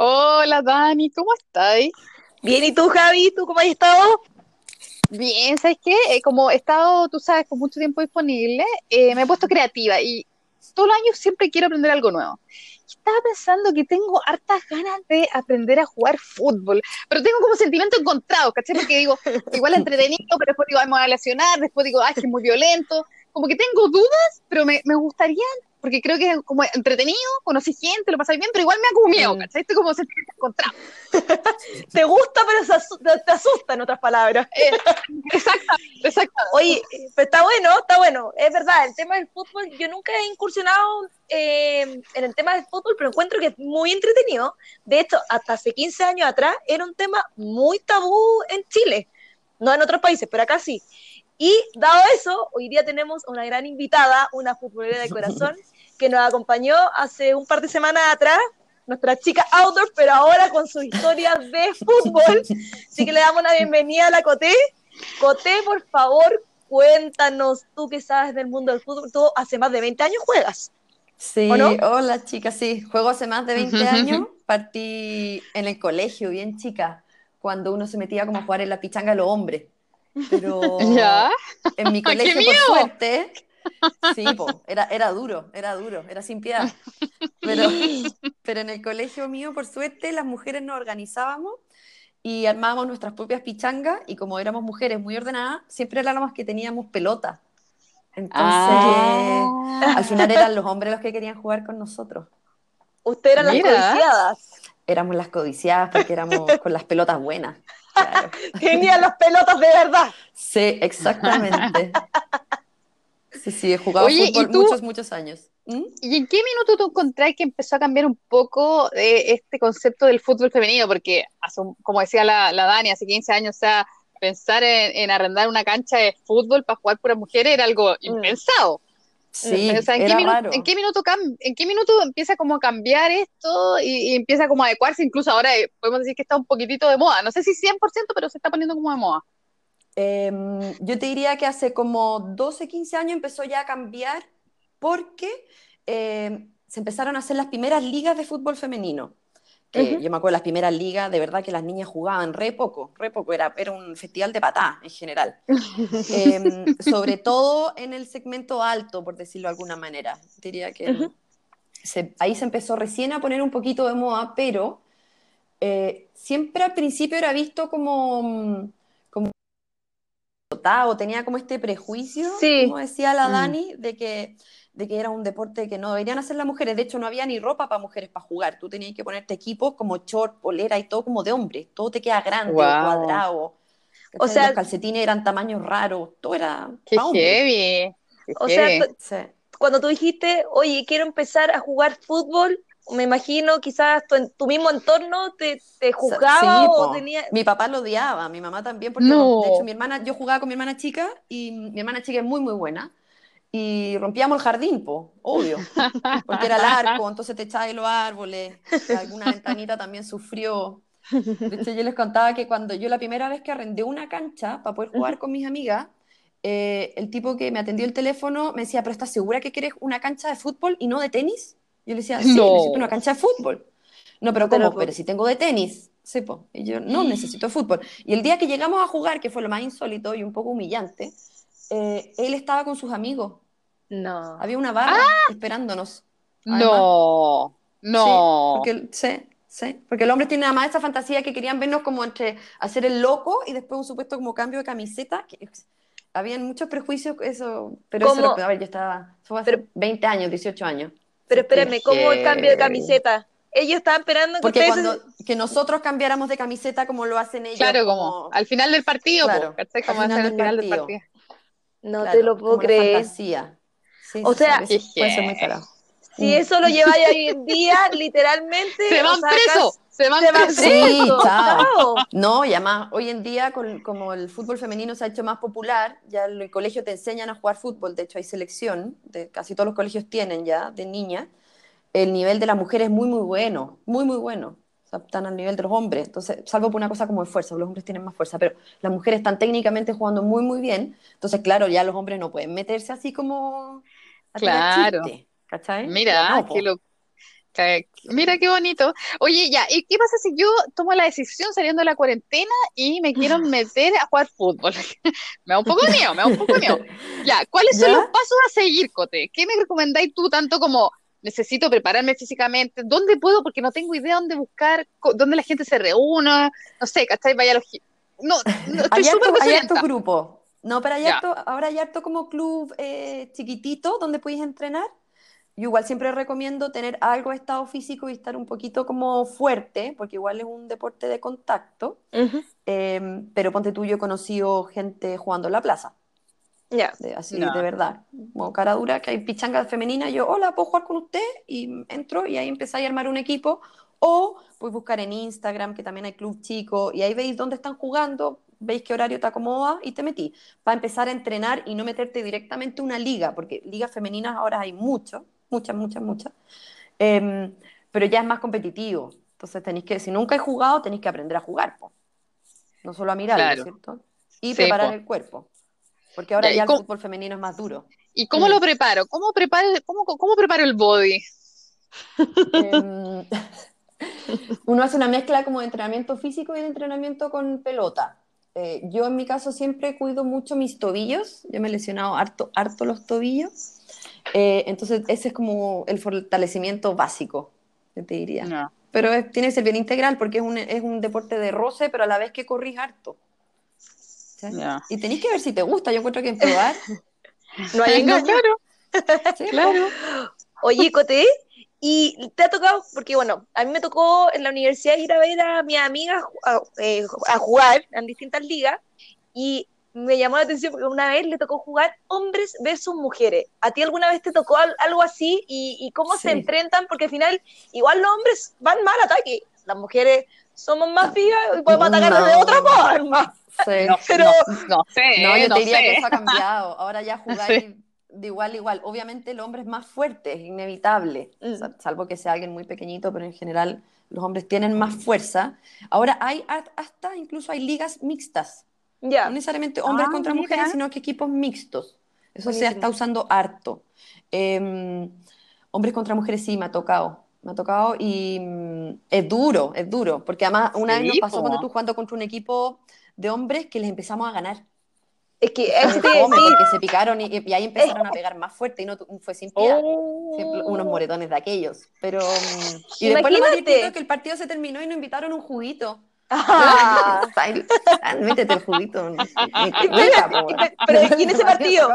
Hola Dani, ¿cómo estás? Bien, ¿y tú, Javi? ¿Tú cómo has estado? Bien, ¿sabes qué? Eh, como he estado, tú sabes, con mucho tiempo disponible, eh, me he puesto creativa y todos los años siempre quiero aprender algo nuevo. Estaba pensando que tengo hartas ganas de aprender a jugar fútbol, pero tengo como sentimientos encontrados, ¿cachai? Porque digo, igual entretenido, pero después digo, ay, me voy a lesionar, después digo, ay, que es muy violento. Como que tengo dudas, pero me, me gustaría porque creo que es como entretenido, conocí gente, lo pasáis bien, pero igual me ha como miedo, mm. ¿cachai? Estoy como encontrado. te gusta, pero te asusta, en otras palabras. Eh, exacto, exacto. Oye, pero está bueno, está bueno. Es verdad, el tema del fútbol, yo nunca he incursionado eh, en el tema del fútbol, pero encuentro que es muy entretenido. De hecho, hasta hace 15 años atrás era un tema muy tabú en Chile. No en otros países, pero acá sí. Y dado eso, hoy día tenemos una gran invitada, una futbolera de corazón, que nos acompañó hace un par de semanas atrás, nuestra chica outdoor, pero ahora con su historia de fútbol. Así que le damos la bienvenida a la Coté. Coté, por favor, cuéntanos, tú que sabes del mundo del fútbol, tú hace más de 20 años juegas. Sí, hola chicas, sí, juego hace más de 20 años, partí en el colegio, bien chica, cuando uno se metía como a jugar en la pichanga a los hombres. Pero ¿Ya? en mi colegio, por suerte, sí, era, era duro, era duro, era sin piedad. Pero, pero en el colegio mío, por suerte, las mujeres nos organizábamos y armábamos nuestras propias pichangas y como éramos mujeres muy ordenadas, siempre éramos que teníamos pelota. Entonces, ah. al final eran los hombres los que querían jugar con nosotros. Ustedes eran las codiciadas. Éramos las codiciadas porque éramos con las pelotas buenas. Tenía las pelotas de verdad. Sí, exactamente. Sí, sí, he jugado fútbol muchos, muchos años. ¿Mm? ¿Y en qué minuto tú encontrás que empezó a cambiar un poco eh, este concepto del fútbol femenino? Porque, como decía la, Dani, hace 15 años, o sea, pensar en, arrendar una cancha de fútbol para jugar puras mujeres era algo mm. impensado. Sí, o sea, ¿en, qué minuto, ¿en, qué minuto, ¿en qué minuto empieza como a cambiar esto y, empieza como a adecuarse? Incluso ahora eh, podemos decir que está un poquitito de moda. No sé si 100%, pero se está poniendo como de moda. Em, yo te diría que hace como 12, 15 años empezó ya a cambiar porque em, se empezaron a hacer las primeras ligas de fútbol femenino. Que Yo me acuerdo de las primeras ligas, de verdad que las niñas jugaban re poco, re poco, era, era un festival de patá en general. Em, sobre todo en el segmento alto, por decirlo de alguna manera. Diría que ahí se empezó recién a poner un poquito de moda, pero eh, siempre al principio era visto como, como o tenía como este prejuicio, como decía la mm. Dani, de que de que era un deporte que no deberían hacer las mujeres. De hecho, no había ni ropa para mujeres para jugar. Tú tenías que ponerte equipos como short, polera y todo como de hombre. Todo te queda grande, cuadrado. O sea, los calcetines eran tamaños raros. Todo era. Qué heavy. o sea, cuando tú dijiste, oye, quiero empezar a jugar fútbol, me imagino quizás tu, tu mismo entorno te, te juzgaba o tenía... Mi papá lo odiaba, mi mamá también, porque de hecho mi hermana, yo jugaba con mi hermana chica y mi hermana chica es muy, muy buena y rompíamos el jardín, po, obvio, porque era largo, entonces te echabas de los árboles, alguna ventanita también sufrió. De hecho, yo les contaba que cuando yo la primera vez que arrendé una cancha para poder jugar con mis amigas, eh, el tipo que me atendió el teléfono me decía, pero ¿estás segura que quieres una cancha de fútbol y no de tenis? Yo le decía, sí, necesito una cancha de fútbol. No, pero ¿cómo? Pero, si tengo de tenis. Sí, po. Y yo, no, necesito fútbol. Y el día que llegamos a jugar, que fue lo más insólito y un poco humillante, eh, él estaba con sus amigos. No. Había una barra ¡Ah! esperándonos. No, no. Sí porque, sí, sí, porque el hombre tiene nada más esa fantasía que querían vernos como entre hacer el loco y después un supuesto como cambio de camiseta. Que, habían muchos prejuicios, eso, pero eso, a ver, yo estaba, fue hace 20 años, 18 años. Pero espérenme, ¿cómo el cambio de camiseta? Ellos estaban esperando que Porque cuando que nosotros cambiáramos de camiseta como lo hacen ellos. Claro, como, al final del partido, claro, como al final, final del partido. No te lo puedo creer. o sea, puede ser muy Si mm. eso lo lleváis hoy en día, literalmente. Se van presos. Se van, presos. Sí, chao. No, y además, hoy en día, como el fútbol femenino se ha hecho más popular, ya en el colegio te enseñan a jugar fútbol. De hecho, hay selección, de, casi todos los colegios tienen ya, de niñas. El nivel de las mujeres es muy, muy bueno. Muy, muy bueno están al nivel de los hombres, entonces, salvo por una cosa como de fuerza, los hombres tienen más fuerza, pero las mujeres están técnicamente jugando muy, muy bien, entonces, claro, ya los hombres no pueden meterse así como... claro. ¿cachai? Mira, que lo... Mira qué bonito. Oye, ya, ¿y qué pasa si yo tomo la decisión saliendo de la cuarentena y me quiero meter a jugar fútbol? me da un poco de miedo, me da un poco de miedo. Ya, ¿cuáles son los pasos a seguir, Cote? ¿Qué me recomendáis tú tanto como necesito prepararme físicamente? ¿Dónde puedo? Porque no tengo idea dónde buscar, dónde la gente se reúna, no sé, ¿cachai? Vaya los... No, no estoy súper harto grupo. No, pero hay harto, ahora hay harto como club eh, chiquitito donde podéis entrenar yo igual siempre recomiendo tener algo de estado físico y estar un poquito como fuerte, porque igual es un deporte de contacto. Em, pero ponte tú, yo he conocido gente jugando en la plaza. Ya. así, de verdad. Como cara dura, que hay pichangas femeninas. Yo, hola, ¿puedo jugar con usted? Y entro y ahí empezáis a armar un equipo. O puedes buscar en Instagram, que también hay club chico, y ahí veis dónde están jugando, veis qué horario te acomoda y te metí. Para empezar a entrenar y no meterte directamente a una liga, porque ligas femeninas ahora hay mucho muchas, muchas, muchas. Em, pero ya es más competitivo. Entonces tenéis que, si nunca he jugado, tenéis que aprender a jugar, no solo a mirar, ¿cierto? Y preparar el cuerpo. Porque ahora ya, el fútbol femenino es más duro. ¿Y cómo lo preparo? ¿Cómo preparo, cómo, cómo preparo el body? Em, uno hace una mezcla como de entrenamiento físico y de entrenamiento con pelota. Eh, yo en mi caso siempre cuido mucho mis tobillos. Yo me he lesionado harto, harto los tobillos. Eh, entonces, ese es como el fortalecimiento básico, te diría. Pero tiene que ser bien integral porque es un, es un deporte de roce, pero a la vez que corrís harto. Y tenéis que ver si te gusta. Yo encuentro que en probar. no hay engaño. claro. claro. Oye, Cote, y te ha tocado, porque bueno, a mí me tocó en la universidad ir a ver a mi amiga a, eh, a jugar en distintas ligas. Y me llamó la atención porque una vez le tocó jugar hombres versus mujeres. ¿A ti alguna vez te tocó algo así? ¿Y, cómo se enfrentan? Porque al final, igual los hombres van mal ataque. Las mujeres somos más vivas y podemos atacar de otra forma. Sí. No, Pero, no, sé. No, yo te diría que eso ha cambiado. Ahora ya jugáis de igual a igual. Obviamente el hombre es más fuerte, es inevitable. Mm. salvo que sea alguien muy pequeñito, pero en general los hombres tienen más fuerza. Ahora hay hasta incluso hay ligas mixtas no necesariamente hombres ah, contra mujeres, sino que equipos mixtos. Eso se está usando harto. Em, hombres contra mujeres sí, me ha tocado. Me ha tocado y mm, es duro, es duro. Porque además una vez nos pasó cuando tú jugando contra un equipo de hombres que les empezamos a ganar. Es que este, porque se picaron y, ahí empezaron a pegar más fuerte y no fue sin piedad. Oh. Unos moretones de aquellos. Pero, mm, y después lo más es que el partido se terminó y nos invitaron un juguito. Ah. Métete el juguito. Pero en ese partido?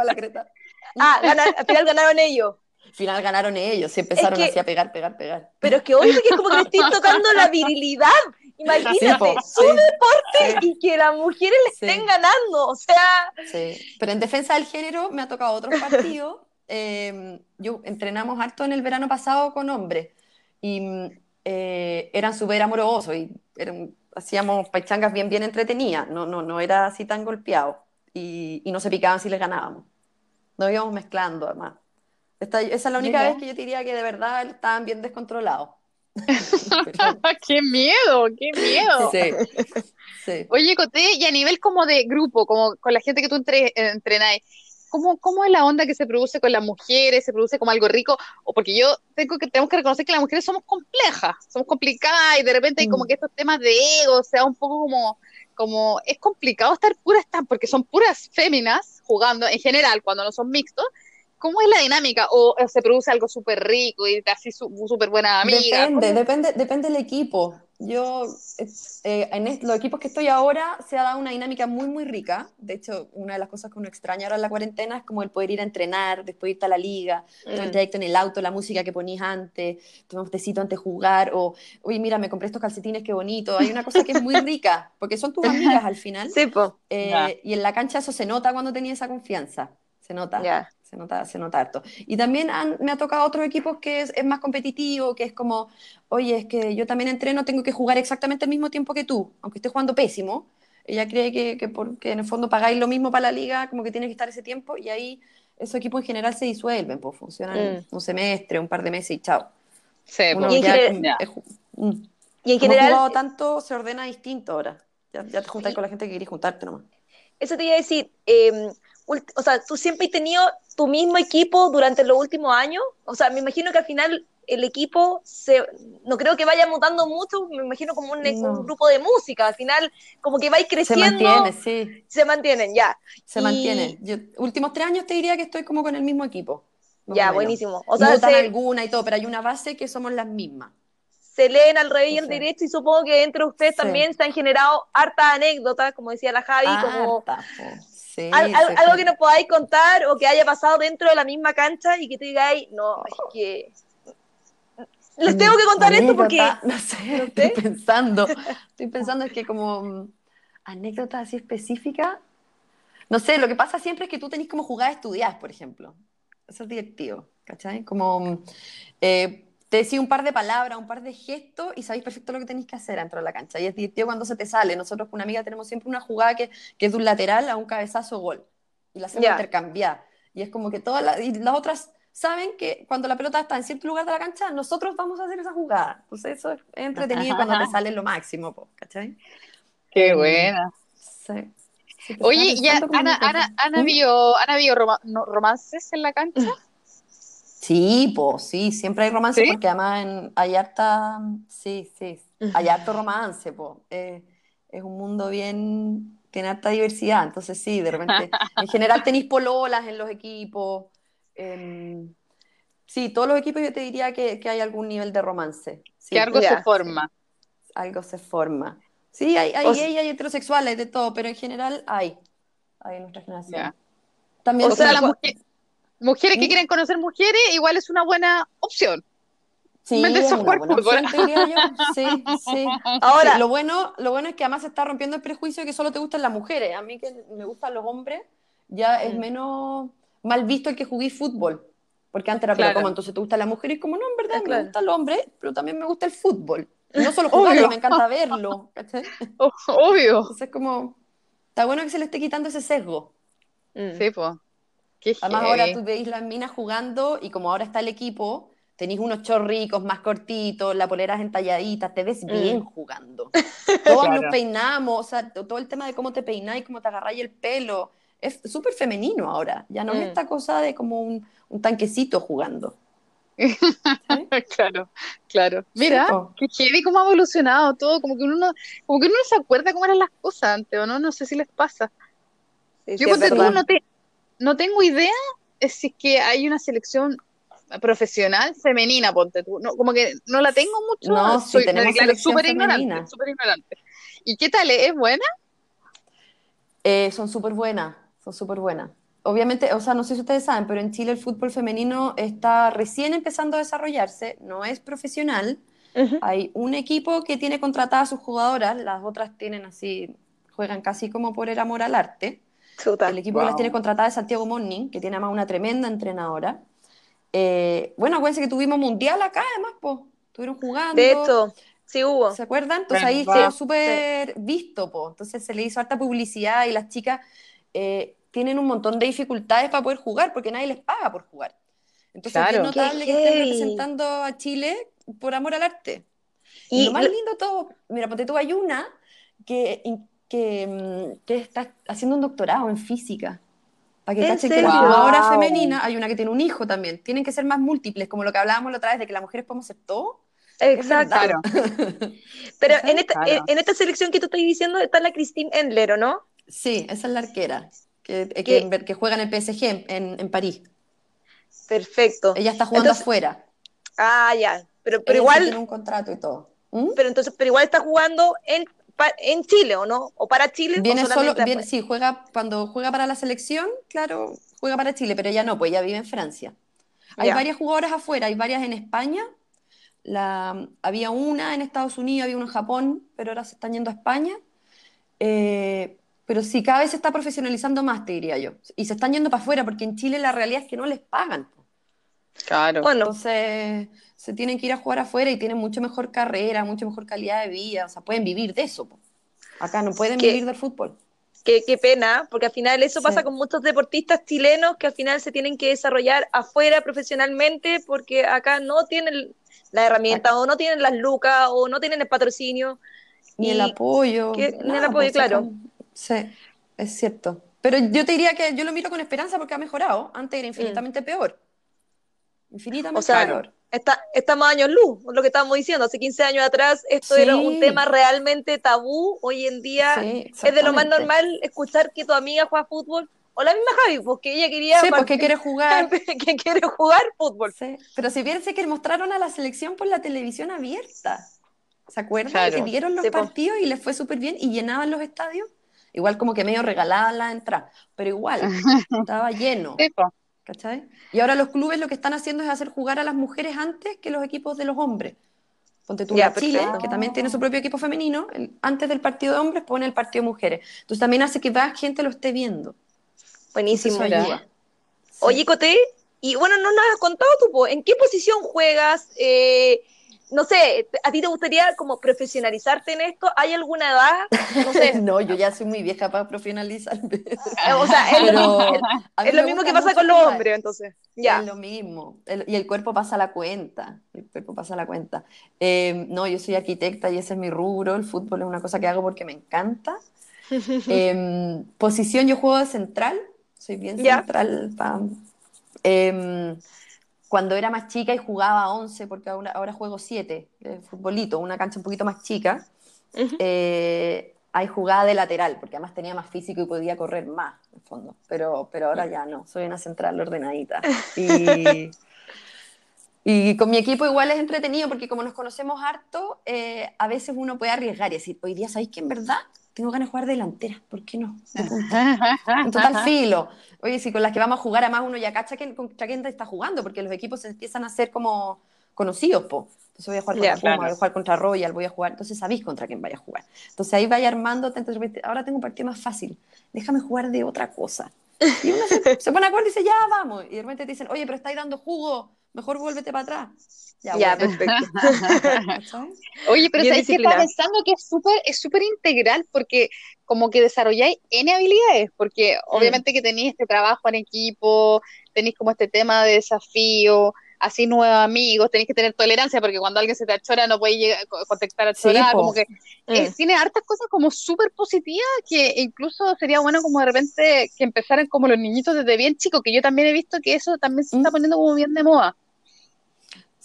Ah, al final ganaron ellos. Al final ganaron ellos, se empezaron así a pegar, pegar, pegar. Pero es que hoy que es como que le estoy tocando la virilidad. Imagínate, su deporte y que las mujeres le estén ganando, o sea... Sí, pero en defensa del género me ha tocado otro partido. Em, yo entrenamos harto en el verano pasado con hombres y eh, eran súper amorosos y eran hacíamos paichangas bien, bien entretenidas, no, no, no era así tan golpeado y, y no se picaban si les ganábamos. Nos íbamos mezclando además. esa es la única vez que yo diría que de verdad estaban bien descontrolados. ¡Qué miedo! ¡Qué miedo! Sí, Oye, Coté, y a nivel como de grupo, como con la gente que tú entre, entrenáis, ¿Cómo, ¿Cómo es la onda que se produce con las mujeres? ¿Se produce como algo rico? O porque yo tengo que, tenemos que reconocer que las mujeres somos complejas, somos complicadas y de repente hay como mm. que estos temas de ego, o sea, un poco como, como es complicado estar puras, porque son puras féminas jugando en general cuando no son mixtos. ¿Cómo es la dinámica? ¿O, se produce algo súper rico y así súper buena amiga? Depende, depende, depende del equipo. Yo, eh, en los equipos que estoy ahora, se ha dado una dinámica muy, muy rica. De hecho, una de las cosas que uno extraña ahora en la cuarentena es como el poder ir a entrenar, después irte a la liga, mm. el trayecto en el auto, la música que ponías antes, tomar un tecito antes de jugar, o, oye, mira, me compré estos calcetines, qué bonito. Hay una cosa que es muy rica, porque son tus amigas al final. Sí, po. Eh, y en la cancha eso se nota cuando tenía esa confianza. Se nota. Se nota, se nota harto. Y también me ha tocado otros equipos que es, es, más competitivo, que es como, oye, es que yo también entreno, tengo que jugar exactamente el mismo tiempo que tú, aunque esté jugando pésimo. Ella cree que, que porque en el fondo pagáis lo mismo para la liga, como que tiene que estar ese tiempo, y ahí esos equipos en general se disuelven, pues funcionan mm. un semestre, un par de meses y chao. Sí, pues. y, en general, mm. y en general... tanto, se ordena distinto ahora. Ya, ya te juntáis con la gente que querés juntarte nomás. Eso te iba a decir, eh, o sea, tú siempre has tenido tu mismo equipo durante los últimos años. O sea, me imagino que al final el equipo se, no creo que vaya mutando mucho, me imagino como un, un grupo de música, al final como que va creciendo. Se mantiene, sí. Se mantienen, ya. Se mantienen. Yo, últimos tres años te diría que estoy como con el mismo equipo. Ya, buenísimo. O sea, se... alguna y todo, pero hay una base que somos las mismas. Se leen al revés y al derecho y supongo que entre ustedes también se han generado hartas anécdotas, como decía la Javi, como algo que nos podáis contar o que haya pasado dentro de la misma cancha y que te digáis, no, es que les tengo que contar esto porque. No sé, estoy pensando. Estoy pensando es que como mm, anécdota así específica. No sé, lo que pasa siempre es que tú tenés como jugadas estudiadas, por ejemplo. Eso es directivo, ¿cachai? Como mm, eh, te decís un par de palabras, un par de gestos y sabéis perfecto lo que tenéis que hacer dentro de la cancha. Y es divertido cuando se te sale. Nosotros con una amiga tenemos siempre una jugada que, que es de un lateral a un cabezazo gol. Y la hacemos intercambiar. Y es como que todas las, y las otras saben que cuando la pelota está en cierto lugar de la cancha, nosotros vamos a hacer esa jugada. Entonces eso es entretenido cuando te sale lo máximo, ¿cachai? Qué em, buena. Sí. Oye, ya, Ana, Ana, Ana, vio, Ana vio romances en la cancha. Sí, pues sí, siempre hay romance porque además hay harta, sí, sí, hay harto romance, pues. es un mundo bien, tiene harta diversidad, entonces sí, de repente, en general tenéis pololas en los equipos, Em, sí, todos los equipos yo te diría que, hay algún nivel de romance. que algo se forma. Algo se forma. Sí, hay, hay hay heterosexuales, de todo, pero en general hay. Hay en nuestra generación. También o sea, las mujeres que quieren conocer mujeres, igual es una buena opción. Sí, es una buena opción, diría yo. Sí, sí. Ahora, lo, bueno, lo bueno es que además se está rompiendo el prejuicio de que solo te gustan las mujeres. A mí que me gustan los hombres, ya es mm. menos mal visto el que jugué fútbol. Porque antes era, pero como entonces te gusta la mujer y como no, en verdad me gusta el hombre, pero también me gusta el fútbol. no solo jugarlo, me encanta verlo. Obvio. Entonces como, está bueno que se le esté quitando ese sesgo. Mm. Sí, pues. Además ahora tú veis las minas jugando y como ahora está el equipo, tenéis unos chorricos más cortitos, la polera es entalladita, te ves mm. bien jugando. Todos nos peinamos, o sea, todo el tema de cómo te peináis, cómo te agarráis el pelo es súper femenino ahora, ya no es mm. esta cosa de como un, tanquecito jugando. claro, claro. Mira, qué heavy cómo ha evolucionado todo, como que uno como que uno no se acuerda cómo eran las cosas antes, ¿o no? No sé si les pasa. Yo no, no tengo idea si es que hay una selección profesional femenina, ponte tú. No, como que no la tengo mucho. No, soy tenemos súper ignorante, ignorante. ¿Y qué tal? ¿Es buena? Eh, son súper buenas son súper buenas. Obviamente, o sea, no sé si ustedes saben, pero en Chile el fútbol femenino está recién empezando a desarrollarse, no es profesional. Hay un equipo que tiene contratadas a sus jugadoras, las otras tienen así, juegan casi como por el amor al arte. El equipo que las tiene contratadas es Santiago Morning, que tiene además una tremenda entrenadora. Eh, bueno, acuérdense que tuvimos mundial acá, además, pues, estuvieron jugando. De hecho, sí hubo. ¿Se acuerdan? Entonces ahí fue súper visto, pues. Entonces se le hizo harta publicidad y las chicas eh, tienen un montón de dificultades para poder jugar porque nadie les paga por jugar. Entonces es notable que estén representando a Chile por amor al arte. Y, lo más lindo todo, mira, porque tú hay una que, que, mm, que, está haciendo un doctorado en física. Para que cachen que la jugadora femenina, hay una que tiene un hijo también. Tienen que ser más múltiples, como lo que hablábamos la otra vez de que las mujeres podemos ser todo. Exacto. Pero en esta, en, esta selección que tú estás diciendo está la Christine Endler, ¿no? Sí, esa es la arquera, que, que, que juega en el PSG en, en, París. Perfecto. Ella está jugando afuera. Ah, ya. Pero, pero igual. Tiene un contrato y todo. ¿Mm? Pero entonces, pero igual está jugando en, en Chile, ¿o no? ¿O para Chile? Viene solo, viene, sí, juega, cuando juega para la selección, claro, juega para Chile, pero ella no, pues ella vive en Francia. Hay varias jugadoras afuera, hay varias en España. La, había una en Estados Unidos, había una en Japón, pero ahora se están yendo a España. Eh, pero sí, cada vez se está profesionalizando más, te diría yo. Y se están yendo para afuera, porque en Chile la realidad es que no les pagan. Claro. Bueno, entonces se tienen que ir a jugar afuera y tienen mucho mejor carrera, mucho mejor calidad de vida, o sea, pueden vivir de eso. Acá no pueden vivir del fútbol. Qué, qué, pena, porque al final eso pasa con muchos deportistas chilenos que al final se tienen que desarrollar afuera profesionalmente porque acá no tienen la herramienta o no tienen las lucas o no tienen el patrocinio. Ni el apoyo. ni el apoyo, pues, claro. Sí, es cierto. Pero yo te diría que yo lo miro con esperanza porque ha mejorado. Antes era infinitamente peor. Infinitamente O sea, peor. Está, estamos años luz, lo que estábamos diciendo. Hace 15 años atrás esto Sí. era un tema realmente tabú. Hoy en día Sí, es de lo más normal escuchar que tu amiga juega fútbol. O la misma Javi, porque ella quería Sí, porque quiere jugar. que quiere jugar fútbol. Sí. Pero si piensa que mostraron a la selección por la televisión abierta. ¿Se acuerdan? Claro. Que dieron los Sí, po. partidos y les fue súper bien y llenaban los estadios. Igual como que medio regalaban la entrada, pero igual, estaba lleno. ¿Cachai? Y ahora los clubes lo que están haciendo es hacer jugar a las mujeres antes que los equipos de los hombres. Ponte tú la Chile, perfecto. que también tiene su propio equipo femenino, el- antes del partido de hombres pone el partido de mujeres. Entonces también hace que más gente lo esté viendo. Buenísimo. Ayuda. Sí. Oye, Coté, y bueno, no nos has contado tú, ¿en qué posición juegas? Eh, no sé, ¿a ti te gustaría como profesionalizarte en esto? ¿Hay alguna edad? No sé. no, yo ya soy muy vieja para profesionalizarme. o sea, es lo, Pero es lo mismo que pasa con los hombres, entonces. Ya. Es lo mismo. El- y el cuerpo pasa la cuenta. El cuerpo pasa la cuenta. Eh, no, yo soy arquitecta y ese es mi rubro. El fútbol es una cosa que hago porque me encanta. Eh, posición, yo juego de central. Soy bien central. pa- Eh, cuando era más chica y jugaba 11, porque ahora, ahora juego 7, de futbolito, una cancha un poquito más chica, Ujú. eh, ahí jugaba de lateral, porque además tenía más físico y podía correr más, en el fondo. Pero, pero ahora ya no, soy una central ordenadita. Y, y con mi equipo igual es entretenido, porque como nos conocemos harto, eh, a veces uno puede arriesgar y decir, hoy día, ¿sabéis que en verdad tengo ganas de jugar delantera? ¿Por qué no? De punta. En total filo. Oye, si con las que vamos a jugar, además uno ya cacha que, contra quién está jugando, porque los equipos se empiezan a ser como conocidos, po. Entonces voy a jugar contra Puma, claro. voy a jugar contra Royal, voy a jugar, entonces sabéis contra quién vaya a jugar. Entonces ahí vaya entonces repente, ahora tengo un partido más fácil, déjame jugar de otra cosa. Y uno se, se pone a acuerdo y dice, ya vamos. Y de repente te dicen, oye, pero estáis dando jugo, mejor vuélvete para atrás. Ya, Ya, bueno. perfecto. Oye, pero Bien ¿sabes qué? Estaba disciplinada. pensando que es súper es súper integral porque como que desarrolláis N habilidades, porque Mm. obviamente que tenéis este trabajo en equipo, tenéis como este tema de desafío, así nuevos amigos, tenéis que tener tolerancia porque cuando alguien se te achora no podéis llegar, co- contactar a chorar, como que eh, Mm. tiene hartas cosas como súper positivas que incluso sería bueno como de repente que empezaran como los niñitos desde bien chicos, que yo también he visto que eso también se está Mm. poniendo como bien de moda.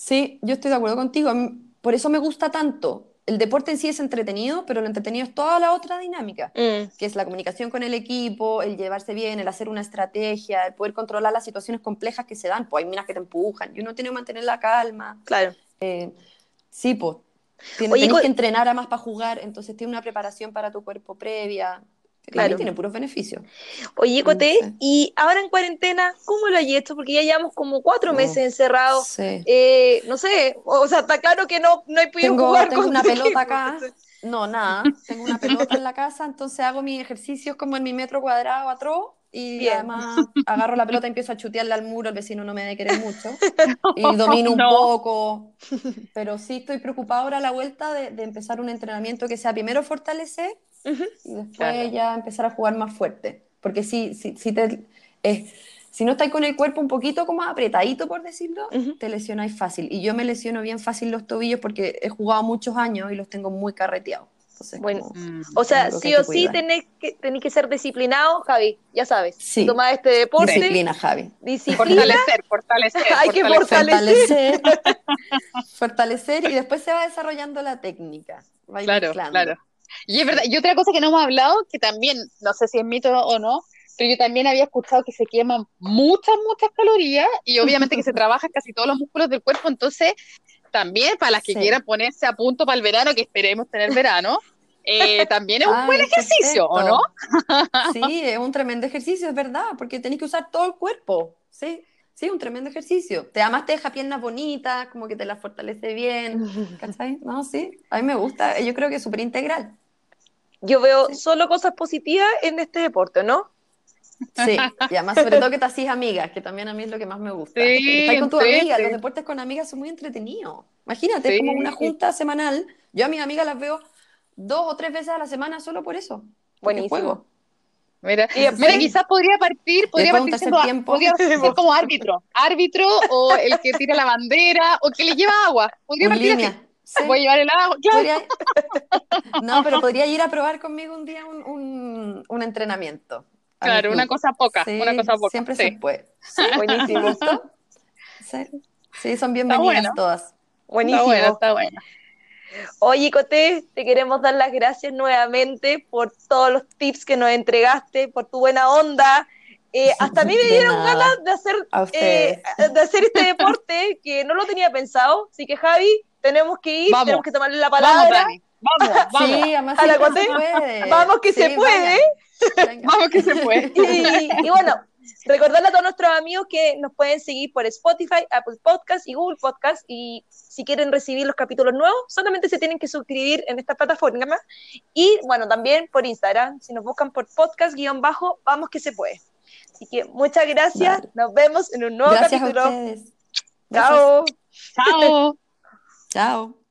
Sí, yo estoy de acuerdo contigo. A Por eso me gusta tanto. El deporte en sí es entretenido, pero lo entretenido es toda la otra dinámica, Mm. que es la comunicación con el equipo, el llevarse bien, el hacer una estrategia, el poder controlar las situaciones complejas que se dan. Pues hay minas que te empujan y uno tiene que mantener la calma. Claro. Eh, sí, pues. Tien- Oye, tenés co- que entrenar además para jugar, entonces tiene una preparación para tu cuerpo previa. Claro. tiene puros beneficios. Oye, Coté, y ahora en cuarentena, ¿cómo lo hay hecho? Porque ya llevamos como cuatro meses encerrados. Sí. Eh, no sé, o sea, está claro que no, no he podido Tengo, jugar tengo con una pelota equipo, acá. No, nada. Tengo una pelota en la casa, entonces hago mis ejercicios como en mi metro cuadrado atroz y Bien. además agarro la pelota y empiezo a chutearla al muro, el vecino no me debe querer mucho y domino un poco. Pero sí estoy preocupada ahora a la vuelta de, de empezar un entrenamiento que sea primero fortalecer Y después Claro. ya empezar a jugar más fuerte. Porque si, si, si, te, eh, si no estáis con el cuerpo un poquito como apretadito, por decirlo, Ujú. te lesionáis fácil. Y yo me lesiono bien fácil los tobillos porque he jugado muchos años y los tengo muy carreteados. Entonces, Bueno, como- Mm. O sea, sí o sí tenés que, tenés que ser disciplinado, Javi, ya sabes. Sí. Tomar este deporte, disciplina, disciplina, Javi. Fortalecer, fortalecer. Hay que fortalecer. Fortalecer, fortalecer y después se va desarrollando la técnica. Va Claro, claro. Y es verdad, y otra cosa que no hemos hablado, que también, no sé si es mito o no, pero yo también había escuchado que se queman muchas, muchas calorías y obviamente que se trabajan casi todos los músculos del cuerpo, entonces también para las que Sí. quieran ponerse a punto para el verano, que esperemos tener verano, eh, también es un Ay, buen ejercicio, ¿o no? Sí, es un tremendo ejercicio, es verdad, porque tenés que usar todo el cuerpo. Sí, sí, un tremendo ejercicio. Te, además te deja piernas bonitas, como que te las fortalece bien. ¿Cachai? No, sí, a mí me gusta. Yo creo que es súper integral. Yo veo Sí. solo cosas positivas en este deporte, ¿no? Sí, y además, sobre todo que te hacís amigas, que también a mí es lo que más me gusta. Sí, estás con tus entrete. amigas, los deportes con amigas son muy entretenidos. Imagínate, es Sí. como una junta semanal. Yo a mis amigas las veo dos o tres veces a la semana solo por eso. Buenísimo. Mira, mira, quizás podría partir, podría partir siendo, tiempo. podría ser como árbitro, árbitro o el que tira la bandera o que le lleva agua. Podría En partir así. línea. Sí. Voy a llevar el agua, claro. Podría- No, pero podría ir a probar conmigo un día un, un- un entrenamiento. Claro, una cosa poca, Sí, una cosa poca. Siempre sí. se puede. Buenísimo. Sí, sí son bienvenidas bueno. todas. Buenísimo. Está bueno, está bueno. Oye, Coté, te queremos dar las gracias nuevamente por todos los tips que nos entregaste, por tu buena onda. Eh, hasta a mí me dieron ganas de hacer, eh, de hacer este deporte que no lo tenía pensado. Así que, Javi, tenemos que ir, Vamos. tenemos que tomarle la Vamos, palabra. Vamos, vamos. Sí, además A la siempre se puede. Vamos que Sí, se puede. Vamos que se puede. Y, y bueno, recordarle a todos nuestros amigos que nos pueden seguir por Spotify, Apple Podcast y Google Podcast. Y si quieren recibir los capítulos nuevos, solamente se tienen que suscribir en esta plataforma. Y bueno, también por Instagram, si nos buscan por podcast-bajo, vamos que se puede. Así que muchas gracias. Nos vemos en un nuevo Gracias a capítulo. ustedes. Chao. Chao. Chao.